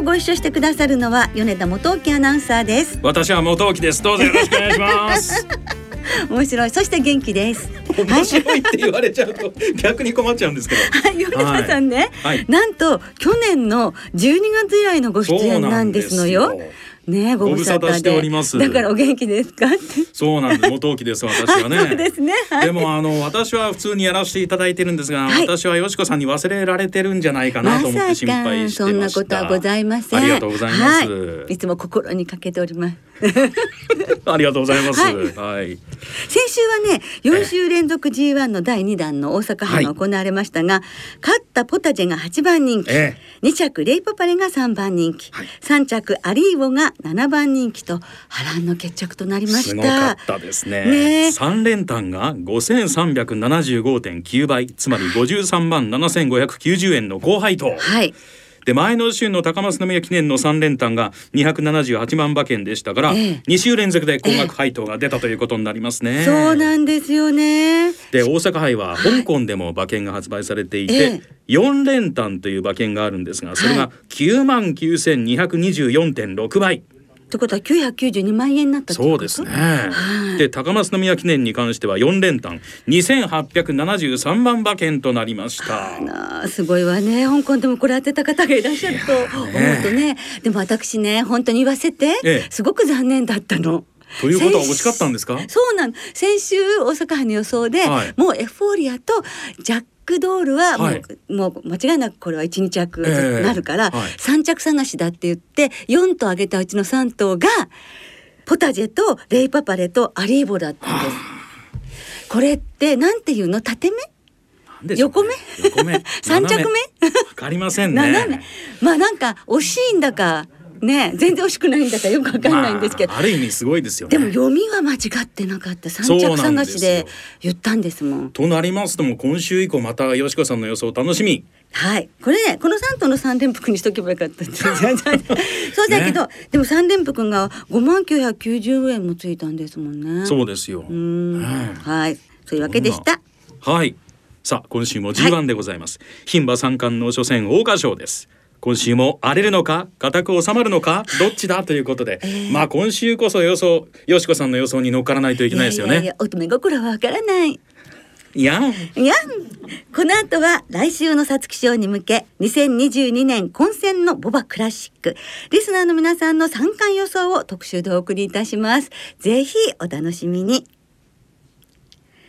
日ご一緒してくださるのは米田元沖アナウンサーです。私は元沖です。どうぞよろしくお願いします。面白い。そして元気です。面白いって言われちゃうと逆に困っちゃうんですけど。はい。米田さんね、はい。はい。なんと去年の12月以来のご出演なんですのよねご無沙汰して。おります。だからお元気ですかそうなんです。元沖です私はね。そうですね。はい。でもあの私は普通にやらせていただいてるんですが、はい。私はよしこさんに忘れられてるんじゃないかなと思って心配してました。そんなことはございません。ありがとうございます、はい、いつも心にかけております ありがとうございます。ははい。い、先週はね4週連続 G1 の第2弾の大阪杯が行われましたが、勝ったポタジェが8番人気、え2着レイパパレが3番人気、はい。3着アリーボが7番人気と波乱の決着となりましすごかたったですね。ね。三連単が5375.9倍つまり53万7590円の高配当。はいで前の週の高松宮記念の3連単が278万馬券でしたから、ええ2週連続で高額配当が出たということになりますね。そうなんですよねで大阪杯は香港でも馬券が発売されていて、え4連単という馬券があるんですがそれはが9万9224.6倍。ってことは992万円になったそうですね。で高松宮記念に関しては4連単2873万馬券となりました。すごいわね。香港でもこれ当てた方がいらっしゃると思うとね。でも私ね本当に言わせて、ええ。すごく残念だったの。ということは惜しかったんですか？そうなの先週大阪杯の予想で、はい。もうエフフォーリアとジャックドールはもう,、はいもう間違いなくこれは12着なるから、はい。3着探しだって言って4頭あげたうちの3頭がポタジェとレイパパレとアリーボだったんです。これってなんていうの？縦目？なんでしょうね。横目？三着目？わかりませんね。斜め。まあなんか惜しいんだかね全然惜しくないんだかよくわかんないんですけど、まあ、ある意味すごいですよね。でも読みは間違ってなかった三着探しで言ったんですもん。となりますとも今週以降またよしこさんの予想楽しみ。はい、これね、この三頭の三連複にしとけばよかった。そうだけど、でも三連複が五万九百九十円もついたんですもんね。そうですよ。うーん、ねはい、そういうわけでした。はい。さあ今週も G1 でございます。牝馬三冠の初戦桜花賞です。今週も荒れるのか固く収まるのかどっちだということで、まあ今週こそ予想よしこさんの予想に乗っからないといけないですよね。いや乙女心はわからない。いやいやこの後は来週の皐月賞に向け2022年混戦のボバクラシック。リスナーの皆さんの三冠予想を特集でお送りいたします。ぜひお楽しみに。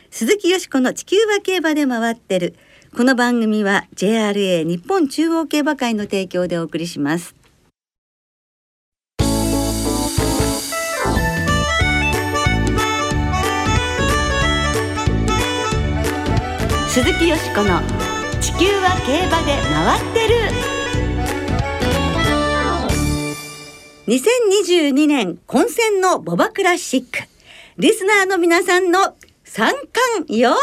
鈴木よしこの地球は競馬で回ってるこの番組は JRA 日本中央競馬会の提供でお送りします。鈴木よしこの地球は競馬で回ってる。2022年混戦のボバクラシック。リスナーの皆さんの三冠予想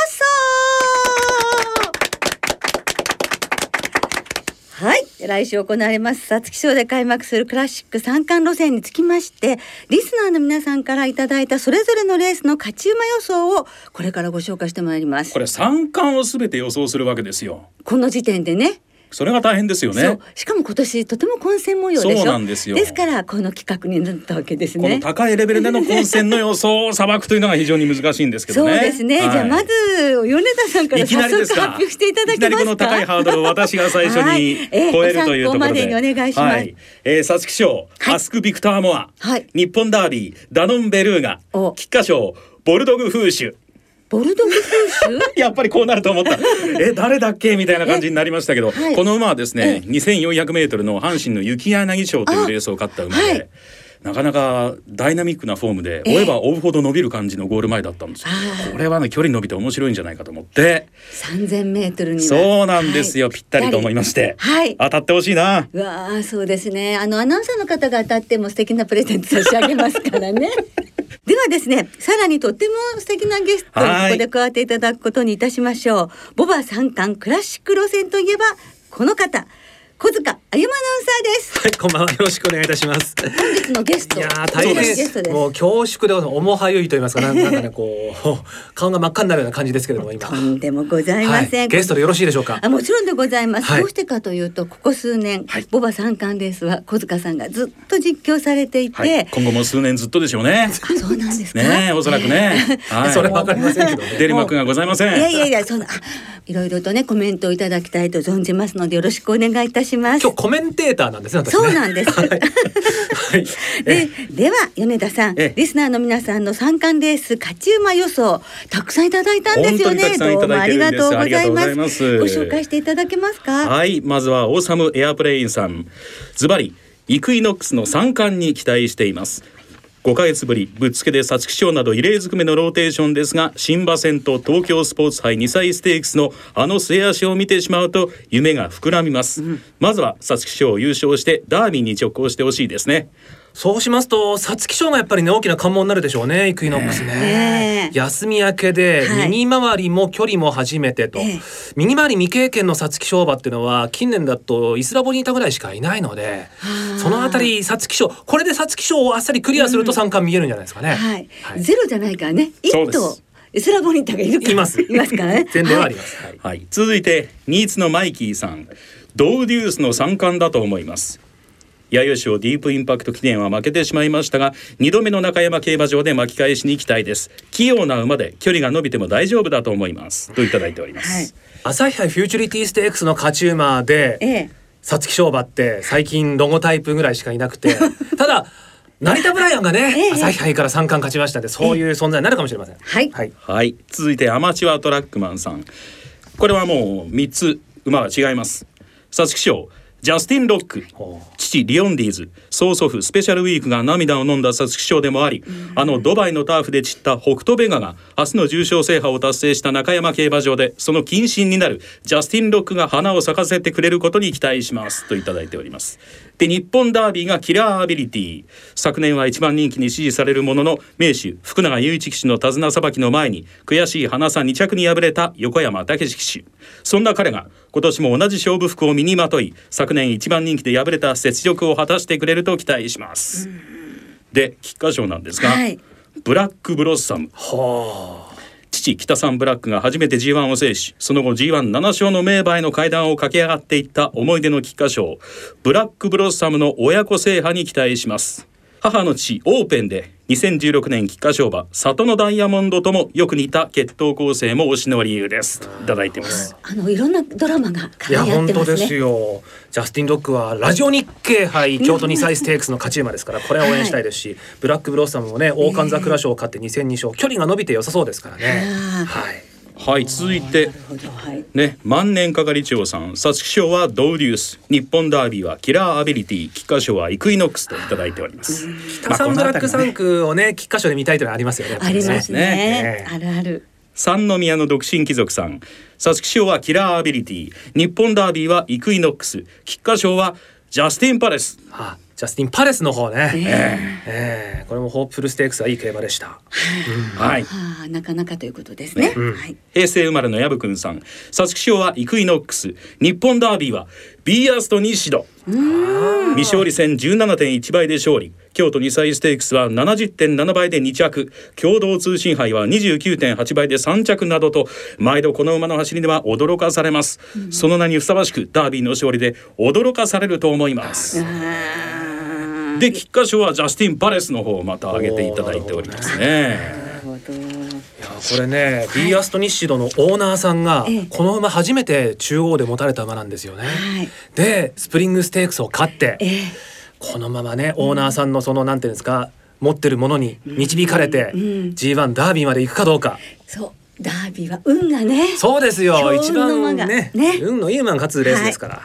はい来週行われます皐月賞で開幕するクラシック三冠路線につきましてリスナーの皆さんからいただいたそれぞれのレースの勝ち馬予想をこれからご紹介してまいりますこれ三冠をすべて予想するわけですよ。この時点でねそれが大変ですよね。しかも今年とても混戦模様でしょ。そうなんですよ。からこの企画になったわけですこのね高いレベルでの混戦の予想をさばくというのが非常に難しいんですけどね。そうですね、はい。じゃあまず米田さんから早速。発表していただけますか。この高いハードルを私が最初はい。にええ超えるというところで、ご参考までにお願いします。はい、えー、皐月賞、はい。アスクビクターモア、はい。日本ダービー、ダノンベルーガ。お、菊花賞、ボルドグフーシュ。ボルドグフーシュやっぱりこうなると思った。え、誰だっけ？みたいな感じになりましたけど、はい。この馬はですね、え2400メートルの阪神の雪柳賞というレースを勝った馬で、はい。なかなかダイナミックなフォームでええ。追えば追うほど伸びる感じのゴール前だったんですこれはね距離伸びて面白いんじゃないかと思って。3000メートルには。そうなんですよ、ぴったりと思いまして、はい。当たってほしいな。うわあそうですね。あのアナウンサーの方が当たっても素敵なプレゼント差し上げますからねではですねさらにとっても素敵なゲストにここで加わっていただくことにいたしましょう。ボバ三冠クラシック路線といえばこの方小塚あゆまアナウンサーです。はい、こんばんは。よろしくお願いいたします。本日のゲスト。いやー大変ゲストです。もう恐縮でございます。重はゆいと言いますか、なん かね、こう 顔が真っ赤になるような感じですけれども、今。とんでもございません。はい、ゲストでよろしいでしょうか？あもちろんでございます、はいどうしてかというとここ数年、ボバ三冠レースは小塚さんがずっと実況されていて、はい、今後も数年ずっとでしょうね。あそうなんですか。ねおそらくね。はい、それわかりませんけどね。出る幕がございません。いやいやいやそんなあいろいろとねコメントをいただきたいと存じますのでよろしくお願いいたします。今日コメンテーターなんですね。私ねそうなんです。はい。はいででは米田さんええリスナーの皆さんの三冠レース勝ち馬予想たくさんいただいたんですよねどうもありがとうございますご紹介していただけますか？はい、まずはオーサムエアプレインさん。ズバリ、イクイノックスの三冠に期待しています。5ヶ月ぶりぶっつけで皐月賞など異例づくめのローテーションですが新馬戦と東京スポーツ杯2歳ステークスのあの末脚を見てしまうと夢が膨らみます、まずは皐月賞を優勝してダービーに直行してほしいですねそうしますと、皐月賞がやっぱりね、大きな関門になるでしょうね、イクイノックスね。ねえ。休み明けで、はい。右回りも距離も初めてと、ええ。右回り未経験の皐月賞馬っていうのは、近年だとイスラボにいたぐらいしかいないので、そのあたり皐月賞、これで皐月賞をあっさりクリアすると三冠見えるんじゃないですかね。はい、はい。ゼロじゃないからね。一そうです。頭イスラボニッタがいるからいます。いますからね。前例はあはいります。はい。はい、続いてニーツのマイキーさん。ドウデュースの三冠だと思います弥生賞ディープインパクト記念は負けてしまいましたが2度目の中山競馬場で巻き返しに期待です。器用な馬で距離が伸びても大丈夫だと思います。といただいております、はい。朝日杯フューチュリティステークスの勝ち馬で、ええ。皐月賞馬って最近ロゴタイプぐらいしかいなくて。ただ成田ブライアンがね、ええ。朝日杯から三冠勝ちましたんでそういう存在になるかもしれません。はい。はい、はい、続いてアマチュアトラックマンさん。これはもう3つ馬が違います。皐月賞ジャスティン・ロック父リオンディーズ曽祖父スペシャルウィークが涙を飲んだ皐月賞でもあり、あのドバイのターフで散った北斗ベガが明日の重賞制覇を達成した中山競馬場でその謹慎になるジャスティン・ロックが花を咲かせてくれることに期待しますといただいております。で日本ダービーがキラーアビリティ。昨年は一番人気に支持されるものの名手福永雄一騎手の手綱さばきの前に悔しい花差2着に敗れた横山武史騎手。そんな彼が今年も同じ勝負服を身にまとい昨年一番人気で敗れた雪辱を果たしてくれると期待します、で菊花賞なんですが、はい。ブラックブロッサム。は父北さんブラックが初めて G1 を制しその後 G17 勝の名馬への階段を駆け上がっていった思い出の菊花賞ブラックブロッサムの親子制覇に期待します母の父オーペンで2016年菊花賞馬サトノダイヤモンドともよく似た血統構成も推しの理由です。いただいてます。あのいろんなドラマがいや絡み合ってま本当ですすねよ。ジャスティン・ロックはラジオ日経杯京都2歳ステークスの勝ち馬ですからこれは応援したいですし、ブラックブロッサムもね大寒桜賞を勝って2 0 0勝距離が伸びて良さそうですからね。はいはい続いてなるほどはいね、万年係長さん皐月賞はドウデュース。日本ダービーはキラーアビリティ。菊花賞はイクイノックスといただいております。キタサンブラック産駒をね菊花賞で見たいというのはありますよね。ありますね。ね。あるある。三宮の独身貴族さん。皐月賞はキラーアビリティ。日本ダービーはイクイノックス。菊花賞はジャスティン・パレス。あジャスティン・パレスの方ね、えええこれもホープフルステークスはいい競馬でしたはい。はあなかなかということですね。うん。はい。平成生まれの矢部くんさん。皐月賞はイクイノックス。日本ダービーはビーアストニシド未勝利戦17.1倍で勝利京都2歳ステークスは70.7倍で2着共同通信杯は29.8倍で3着などと毎度この馬の走りでは驚かされます、その名にふさわしくダービーの勝利で驚かされると思います。で菊花賞はジャスティン・パレスの方をまた挙げていただいておりますねこれね、ビーアストニッシドのオーナーさんが、ええ。この馬初めて中央で持たれた馬なんですよね。はい。でスプリングステークスを勝ってええ。このままねオーナーさんのそのなんていうんですか持ってるものに導かれて、うん。G1 ダービーまで行くかどうか。そうダービーは運がね。そうですよ。強一番ねね。運のいい馬が勝つレースですから、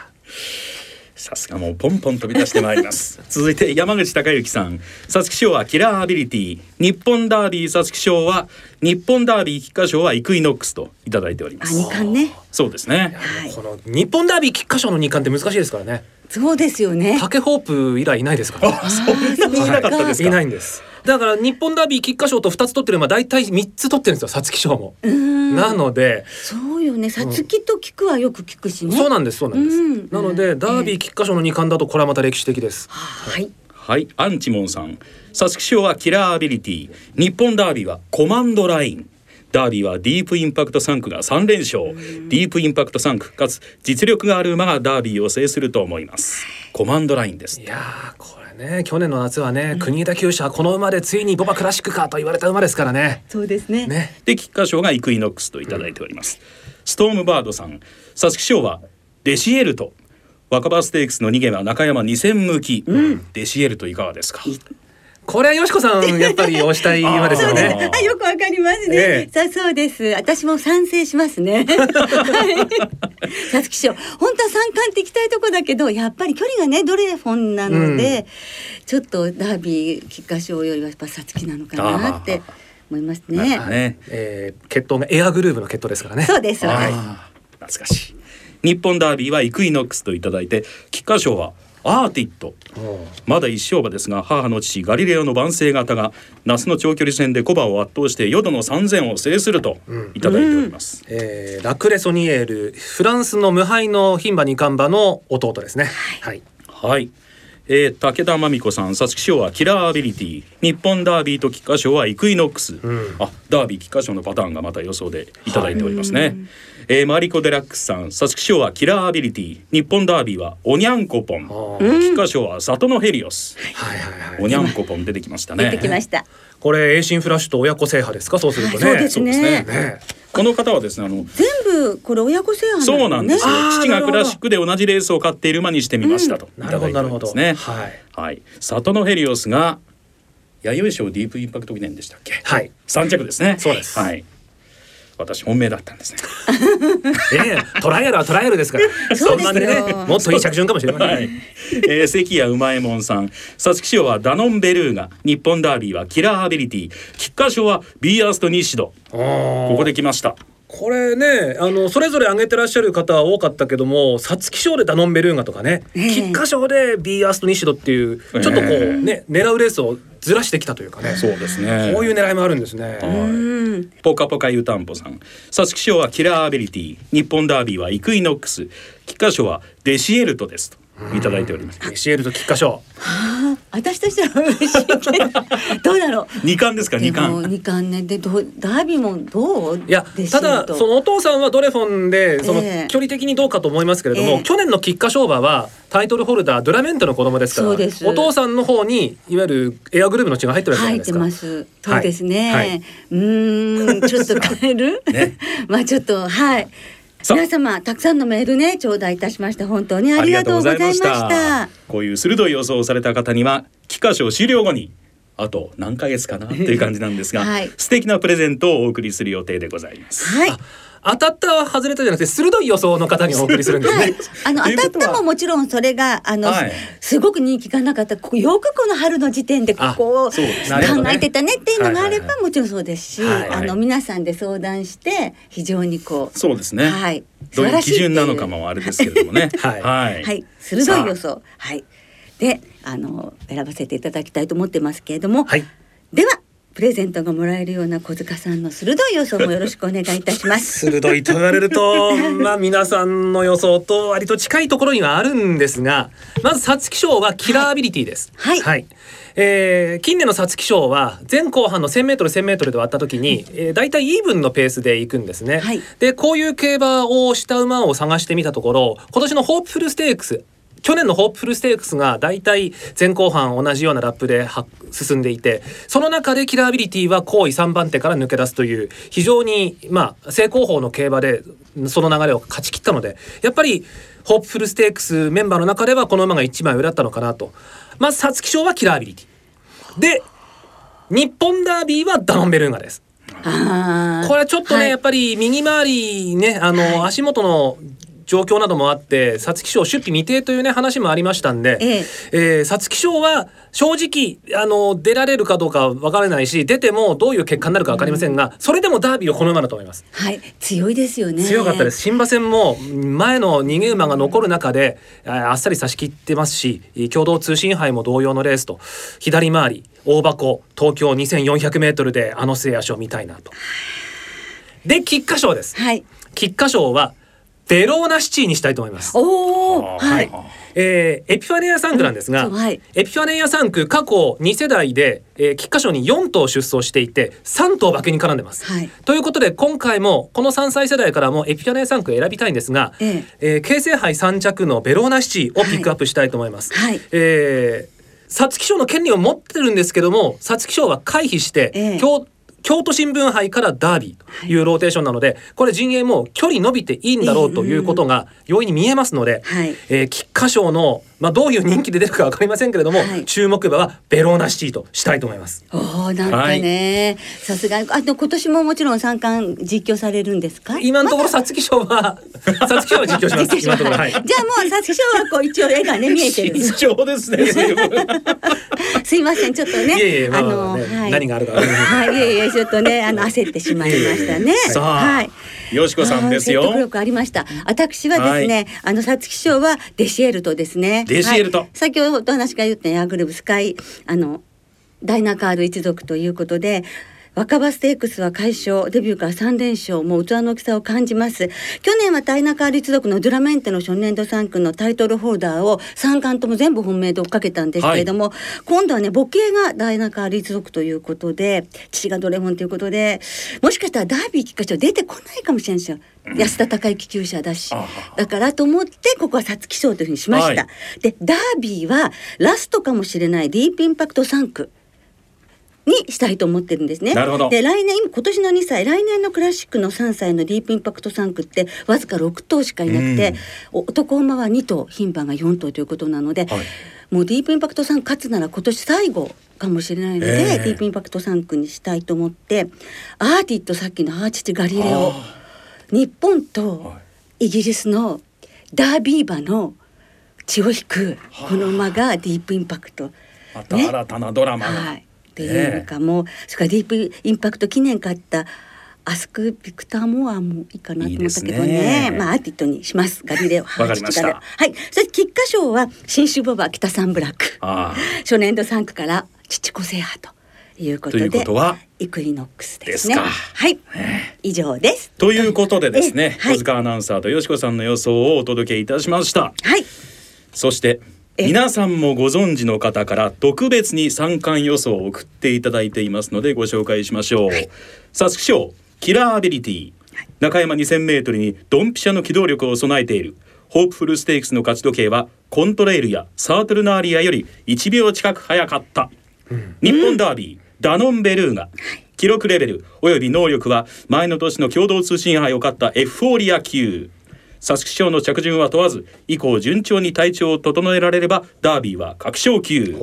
さすがもうポンポン飛び出してまいります。続いて山口孝之さん。皐月賞はキラーアビリティ。日本ダービー皐月賞は日本ダービー菊花賞はイクイノックスといただいておりまあす二冠ね。そうですね。はい。この日本ダービー菊花賞の二冠って難しいですからねそうですよね。竹ホープ以来いないですか？ら、あそんなにいなかったですか？いないんです。だから日本ダービー菊花賞と2つ取ってる馬大体3つ取ってるんですよ皐月賞も、うん。なのでそうよね。さつきと聞くはよく聞くしね。そうなんですそうなんです、うん。なのでダービー菊花賞の2冠だとこれはまた歴史的です。はい。はい。アンチモンさん。皐月賞はキラーアビリティ。日本ダービーはコマンドラインダービーはディープインパクト3区が3連勝。ディープインパクト3区かつ実力がある馬がダービーを制すると思います。コマンドラインです。いやーこれね去年の夏はね、国枝厩舎この馬でついにボバクラシックかと言われた馬ですからね。そうですね。ね。で菊花賞がイクイノックスといただいております、ストームバードさん皐月賞はデシエルト若葉ステークスの逃げは中山2000向き、デシエルトいかがですか？これはよしこさんやっぱり推したい馬ですよね。よくわかりますね。ええさあ、そうです。私も賛成しますね。はい。さつき賞、本当は三冠って行きたいとこだけど、やっぱり距離がね、ドレフォンなので。ちょっとダービー菊花賞よりはやっぱさつきなのかなって思いますね。ねえー、血統がエアグルーヴの血統ですからねそうです。そうです。あー懐かしい日本ダービーはイクイノックスといただいて菊花賞はアーティット。まだ一勝馬ですが母の父ガリレオの晩成型が那須の長距離戦で古馬を圧倒して淀の3000を制するといただいております、えーラクレソニエールフランスの無敗の牝馬二冠馬の弟ですね。はい、はい、えー、武田真美子さん皐月賞はキラーアビリティ。日本ダービーと菊花賞はイクイノックス、ん。あダービー菊花賞のパターンがまた予想でいただいておりますね、えーマリコ・デラックスさん皐月賞はキラーアビリティ。日本ダービーはオニャンコポン。あー。菊花賞はサトノヘリオス。はいはいはい。オニャンコポン出てきましたね。出てきました。これエイシンフラッシュと親子制覇ですか？そうするとね、はいそうですね。ねこの方はですねあの全部これ親子制覇そうなんですよ、父がクラシックで同じレースを勝っている馬にしてみましたと、なるほどなるほど。はいねはい。サトノヘリオスが弥生賞ディープインパクト記念でしたっけ？はい。三着ですね。そうです。はい私本命だったんですね。ええトライアルはトライアルですから。そうですよ。んなにねもっといい着順かもしれません、はい、えー、関谷うまえもんさん。皐月賞はダノンベルーガ。日本ダービーはキラーアビリティ。菊花賞はビーアストニシド。こここで来ました。これねあのそれぞれ挙げてらっしゃる方は多かったけども皐月賞でダノンベルーガとかね。ええ。菊花賞でビーアストニシドっていうちょっとこええ。うね狙うレースをずらしてきたというかね。そうですね。こういう狙いもあるんですね。はい。うん。ポカポカ湯たんぽさん。皐月賞はキラーアビリティ。日本ダービーはイクイノックス。菊花賞はデシエルトですといただいております。シエルと菊花賞。あ私としては嬉しい。け どどうだろう？二冠ですか？二冠。二冠ね。でどうダービーもどういやでただそのお父さんはドレフォンでそのええ距離的にどうかと思いますけれども、ええ。去年の菊花賞馬はタイトルホルダードラメントの子供ですからお父さんの方にいわゆるエアグルーヴの血が入ってるわけじゃな入っていです。か。ます。そうですね。はいはい。うーん、ちょっと変える？ね。まあちょっとはい。皆様たくさんのメールね頂戴いたしました本当にありがとうございました。こういう鋭い予想をされた方には菊花賞終了後にあと何ヶ月かなっていう感じなんですが、はい素敵なプレゼントをお送りする予定でございます。はい。当たった外れたじゃなくて鋭い予想の方にお送りするんですね。あのということは当たったももちろんそれがあの、はいすごく人気がなかったここよくこの春の時点でここを考えてたねっていうのがあればもちろんそうですし、はいあの皆さんで相談して非常にこうそうですね。はいどういう基準なのか素晴らしいっていうもあれですけれどもね。はいはい。はい、鋭い予想。はい。で、あの選ばせていただきたいと思ってますけれども、はい。ではプレゼントがもらえるような小塚さんの鋭い予想もよろしくお願いいたします。鋭いと言われるとまあ皆さんの予想と割と近いところにはあるんですがまず皐月賞はキラーアビリティです。はいえー近年の皐月賞は前後半の 1,000m1,000m で割った時に、えー、大体イーブンのペースで行くんですね。はいでこういう競馬をした馬を探してみたところ今年のホープフルステークス去年のホープフルステークスが大体前後半同じようなラップでは進んでいてその中でキラーアビリティは好位3番手から抜け出すという非常にまあ正攻法の競馬でその流れを勝ち切ったのでやっぱりホープフルステークスメンバーの中ではこの馬が一枚上だったのかなと。まず皐月賞はキラーアビリティ。で日本ダービーはダノンベルーガです。これちょっとね、はい。やっぱり右回りねあの、はい。足元の状況などもあって皐月賞出費未定というね話もありましたんで、皐月賞は正直あの出られるかどうかわからないし出てもどういう結果になるかわかりませんが、それでもダービーをこの馬だと思います。はい。強いですよね。強かったです。新馬戦も前の逃げ馬が残る中であーあっさり差し切ってますし共同通信杯も同様のレースと左回り大箱東京 2400m であの末足を見たいなと。で菊花賞です。はい。菊花賞はベローナシティにしたいと思います。おおはい。えーエピファネア3区なんですが、はい。エピファネア3区過去2世代で、えー、菊花賞に4頭出走していて3頭馬券に絡んでます。はい。ということで今回もこの3歳世代からもエピファネア3区選びたいんですが、ええ。ー京成杯3着のベローナシティをピックアップしたいと思います。はい。えー皐月賞の権利を持ってるんですけども皐月賞は回避して、ええ。京京都新聞杯からダービーというローテーションなので、これ陣営も距離伸びていいんだろうということが容易に見えますので、はい。えー菊花賞の、まあ、どういう人気で出るかわかりませんけれども、はい。注目馬はベローナシティとしたいと思います。おおなんかね、さすがあと今年ももちろん三冠実況されるんですか？今のところ皐月賞は 皐月賞は実況します。今のところはい。じゃあもう皐月賞はこう一応絵がね見えてる慎重 ですね。すいませんちょっとね。いえいえまあまあの、ねはい、何があるかはいいえいえちょっとねあの焦ってしまいましたね。さあ。はいよしこさんですよ説得力ありました。私はですね、あの皐月賞はデシエルトですね。デシエルトはい先ほど話が言ったヤーグルブスカイあのダイナカール一族ということで。若葉ステークスは快勝。デビューから3連勝。もう器の大きさを感じます。去年はダイナカール一族のドゥラメンテの初年度3区のタイトルホルダーを3冠とも全部本命で追っかけたんですけれども、今度はね母系がダイナカール一族ということで父がドレモンということでもしかしたらダービー菊花賞出てこないかもしれないんですよ、安田孝之厩舎だし。だからと思ってここは皐月賞というふうにしました、はい。でダービーはラストかもしれない。ディープインパクト3区にしたいと思ってるんですね。なるほど。で来年今今年の2歳来年のクラシックの3歳のディープインパクト3区ってわずか6頭しかいなくて、お男馬は2頭牝馬が4頭ということなので、はい。もうディープインパクト3勝つなら今年最後かもしれないので、ええ。ディープインパクト3区にしたいと思ってアーティットさっきのアーチチガリレオ日本とはイギリスのダービー馬の血を引くこの馬がディープインパクト。また新たなドラマが、はい、っていうのかも、それからディープインパクト記念買ったアスク・ビクター・モアもいいかなと思ったけどね。ね。まあアーティットにします。ガリレオ。わかりました。はいはい。そして菊花賞は新種ボバ北サンブラック。初年度3区から父子制覇ということでということは？イクイノックスですね。ですか。はい。以上です。ということでですね、小塚アナウンサーとよしこさんの予想をお届けいたしました。はい。そしてえ皆さんもご存知の方から特別に三冠予想を送っていただいていますのでご紹介しましょう。皐月賞キラーアビリティ。中山 2000m にドンピシャの機動力を備えている。ホープフルステークスの勝ち時計はコントレイルやサートルナーリアより1秒近く早かった、日本ダービーダノンベルーガ。記録レベル。および能力は前の年の共同通信杯を勝ったエフフォーリア級皐月賞の着順は問わず以降順調に体調を整えられればダービーは確勝級。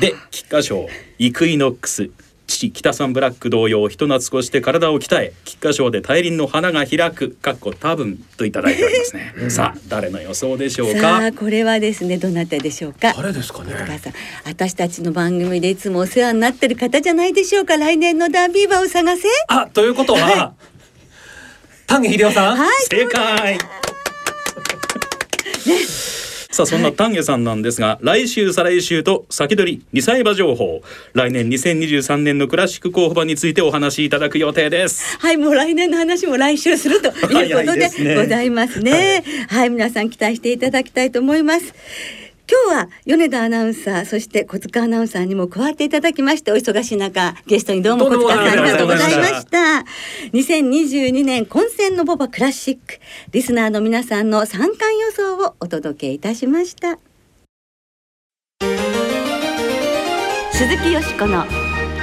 で菊花賞イクイノックス。父北さんブラック同様人懐っこして体を鍛え菊花賞で大輪の花が開く。かっこ多分といただいておりますね、さあ誰の予想でしょうさかあこれはですねどなたでしょうか？誰ですかね？お母さん。私たちの番組でいつもお世話になってる方じゃないでしょうか？来年のダービー馬を探せ。あということは、丹下秀夫さん、はい正解。さあそんな丹下さんなんですが、来週再来週と先取り2歳馬情報来年2023年のクラシック候補馬についてお話しいただく予定です。はい、もう来年の話も来週するということでございますね。はい、皆さん期待していただきたいと思います。今日は米田アナウンサーそして小塚アナウンサーにも加わっていただきましてお忙しい中ゲストにどうも小塚さんありがとうございました。2022年混戦のボバクラシックリスナーの皆さんの三冠予想をお届けいたしました。鈴木よしこの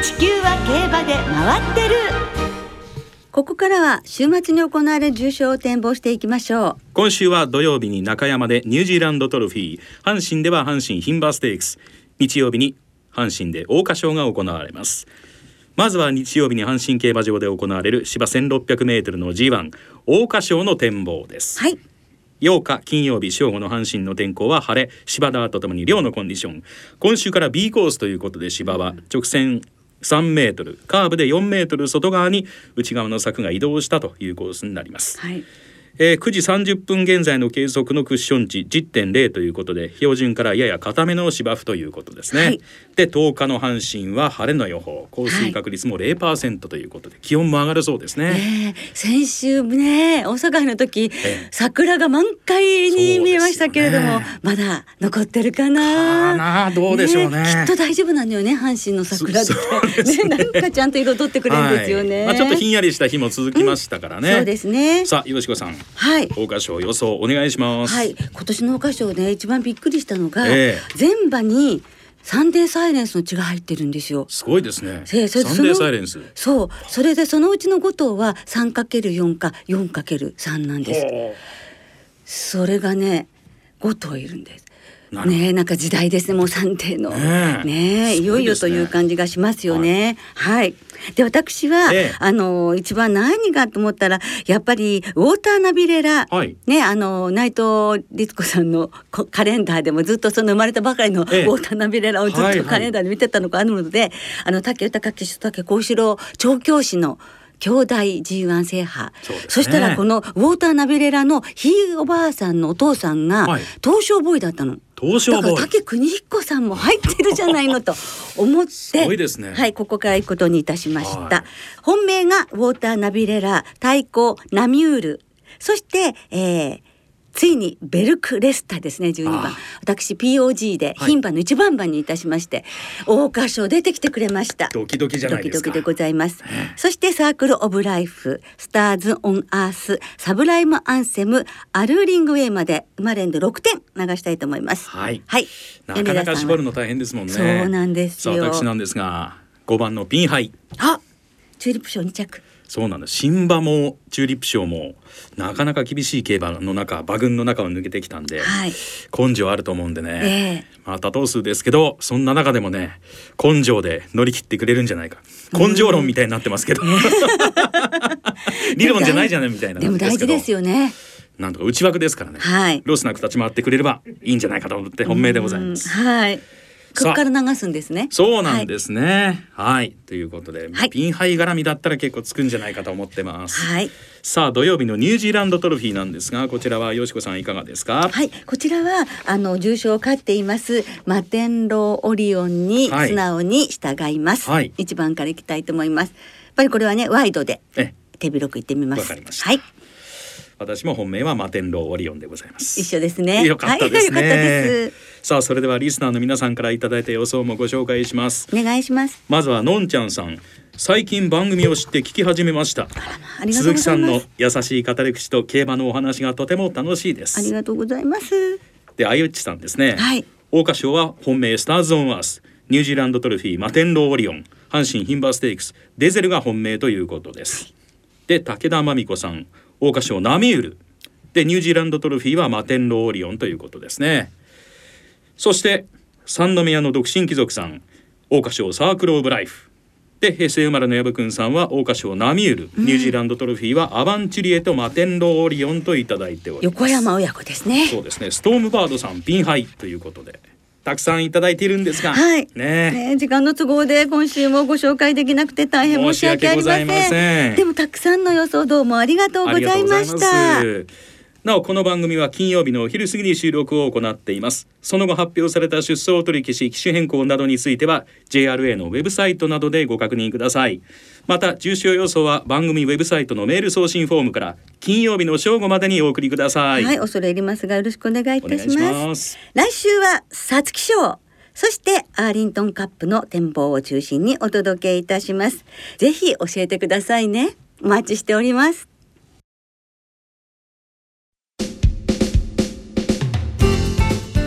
地球は競馬で回ってるここからは週末に行われる重賞を展望していきましょう。今週は土曜日に中山でニュージーランドトロフィー阪神では阪神牝馬ステークス。日曜日に阪神で桜花賞が行われます。まずは日曜日に阪神競馬場で行われる芝 1600m の G1 桜花賞の展望です、はい。8日金曜日正午の阪神の天候は晴れ芝ダーとともに量のコンディション。今週から B コースということで芝は直線3メートル。カーブで4メートル外側に内側の柵が移動したというコースになります、はい。えー9時30分現在の計測のクッション値10.0ということで標準からやや固めの芝生ということですね、はい。で10日の阪神は晴れの予報。降水確率も0%ということで、気温も上がるそうですね、ねえ先週ね大阪の時、ええ。桜が満開に見えましたけれども、ね。まだ残ってるかな？どうでしょうね。きっと大丈夫なのよね阪神の桜って。ね。ねなんかちゃんと彩ってくれるんですよね、はい。まあ、ちょっとひんやりした日も続きましたからね、そうですね。さあよしこさんはい。桜花賞予想お願いします。はい。今年の桜花賞で一番びっくりしたのが、ええ。全馬にサンデーサイレンスの血が入ってるんですよ。すごいですね。ええそれサンデーサイレンス。そう。それでそのうちの5頭は 3×4 か 4×3 なんです。ほそれがね5頭いるんです。ねえなんか時代ですねもう三帝の。ねえ。ねえいよいよという感じがしますよね。はい、で私は、ええ。あの一番何がと思ったらやっぱりウォーターナビレラ、はい。ねあの内藤律子さんのこカレンダーでもずっとその生まれたばかりのウえ。えォーターナビレラをずっはいはい。とカレンダーで見てたのがあるので、あの竹豊騎手と竹幸四郎調教師の兄弟 G1 制覇そね。そしたらこのウォーターナビレラのひいおばあさんのお父さんがはい。東証ボーイだったの。だから東証ボーイ。竹邦彦さんも入ってるじゃないのと思ってすごいですね。はいここから行くことにいたしました、はい。本命がウォーターナビレラ対抗ナミュール。そして、えーついにベルクレスタですね12番私 POG ではい牝馬の一番番にいたしまして、桜花賞出てきてくれましたドキドキじゃないですかドキドキでございます。そしてサークルオブライフ、スターズオンアース、サブライムアンセム、アルーリングウェイまで生まれんで6点流したいと思います。はいはい。なかなか絞るの。の大変ですもんねそうなんですよ私なんですが5番のピンハイあ、チューリップ賞2着。そうなんです新馬もチューリップ賞もなかなか厳しい競馬の中馬群の中を抜けてきたんで、はい。根性あると思うんでね、えまあ多頭数ですけどそんな中でもね根性で乗り切ってくれるんじゃないか。根性論みたいになってますけど。理論じゃないじゃないみたいなでも大事ですよよね。なんとか内枠ですからね、はい。ロスなく立ち回ってくれればいいんじゃないかと思って本命でございます。うん。はい。ここから流すんですね。そうなんですね。はい、ということで、はい。ピンハイ絡みだったら結構つくんじゃないかと思ってます、はい。さあ土曜日のニュージーランドトロフィーなんですがこちらはよしこさんいかがですか？はい、こちらはあの重賞を勝っていますマテンローオリオンにはい。素直に従います。はい。一番からいきたいと思います。やっぱりこれはねワイドでえ手広くいってみます。わかりました。はい、私も本命はマテンローオリオンでございます一緒ですね。よかったですね、はい、す。さあそれではリスナーの皆さんからいただいた予想もご紹介しますお願いします。まずはのんちゃんさん最近番組を知って聞き始めました鈴木さんの。優しい語り口と競馬のお話がとても楽しいでありすがとうございます。であゆっちさんですねはい。桜花賞は本命スターズ・オン・アースニュージーランドトロフィーマテンロー・オリオン阪神牝馬ステークスデゼルが本命ということですで武田真美子さん桜花賞ナミュール。でニュージーランドトロフィーはマテンロー・オリオンということですね。そして三宮の独身貴族さん。桜花賞サークル・オブ・ライフ。で平成生まれの薮くんさんは桜花賞ナミュール、ニュージーランドトロフィーはアバンチュリエとマテンロー・オリオンといただいております。横山親子ですね。そうですね。ストームバードさんピンハイということでたくさんいただいているんですが、はいねね、時間の都合で今週もご紹介できなくて大変申し訳ありません。でもたくさんの予想どうもありがとうございました。す。なおこの番組は金曜日のお昼過ぎに収録を行っていますその後発表された出走取り消し機種変更などについては JRA のウェブサイトなどでご確認くださいまた重賞予想は番組ウェブサイトのメール送信フォームから金曜日の正午までにお送りください、はい、恐れ入りますがよろしくお願いいたします。ます来週は皐月賞。そしてアーリントンカップの展望を中心にお届けいたします。ぜひ教えてくださいね。お待ちしております。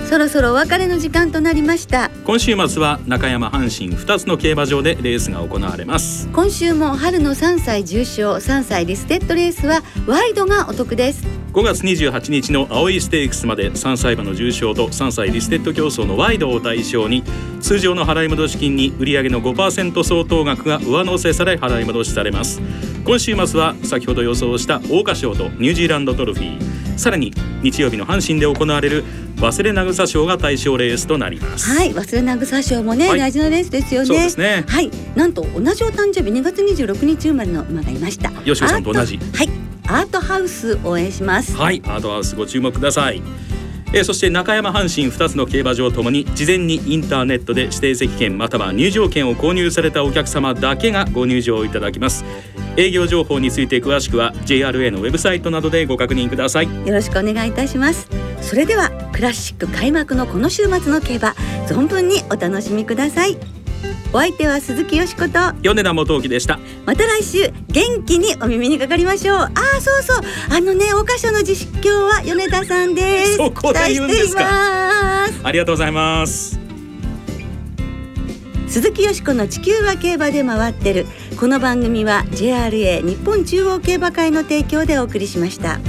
そそろそろお別れの時間となりました。今週末は中山阪神2つの競馬場でレースが行われます。今週も春の3歳重賞3歳リステッドレースはワイドがお得です。5月28日の青いステークスまで3歳馬の重賞と3歳リステッド競争のワイドを対象に通常の払い戻し金に売上の5%相当額が上乗せされ払い戻しされます。今週末は先ほど予想した桜花賞とニュージーランドトロフィーさらに日曜日の阪神で行われる忘れ渚賞が対象レースとなります。はい忘れ渚賞もね、はい。大事なレースですよね。そうですね。はい。なんと同じお誕生日2月26日生まれの馬がいました。吉尾さんと同じ。はい。アートハウス応援します。はい。アートハウスご注目くださいえーそして中山阪神2つの競馬場ともに事前にインターネットで指定席券または入場券を購入されたお客様だけがご入場いただきます。営業情報について詳しくは JRA のウェブサイトなどでご確認ください。よろしくお願いいたします。それではクラシック開幕のこの週末の競馬存分にお楽しみください。お相手は鈴木よしこと。米田元樹でした。また来週元気にお耳にかかりましょう。ああそうそう。あのね桜花賞の実況は米田さんです。そこで言うんですか？ありがとうございます。鈴木よしこの地球は競馬で回ってる。この番組は JRA 日本中央競馬会の提供でお送りしました。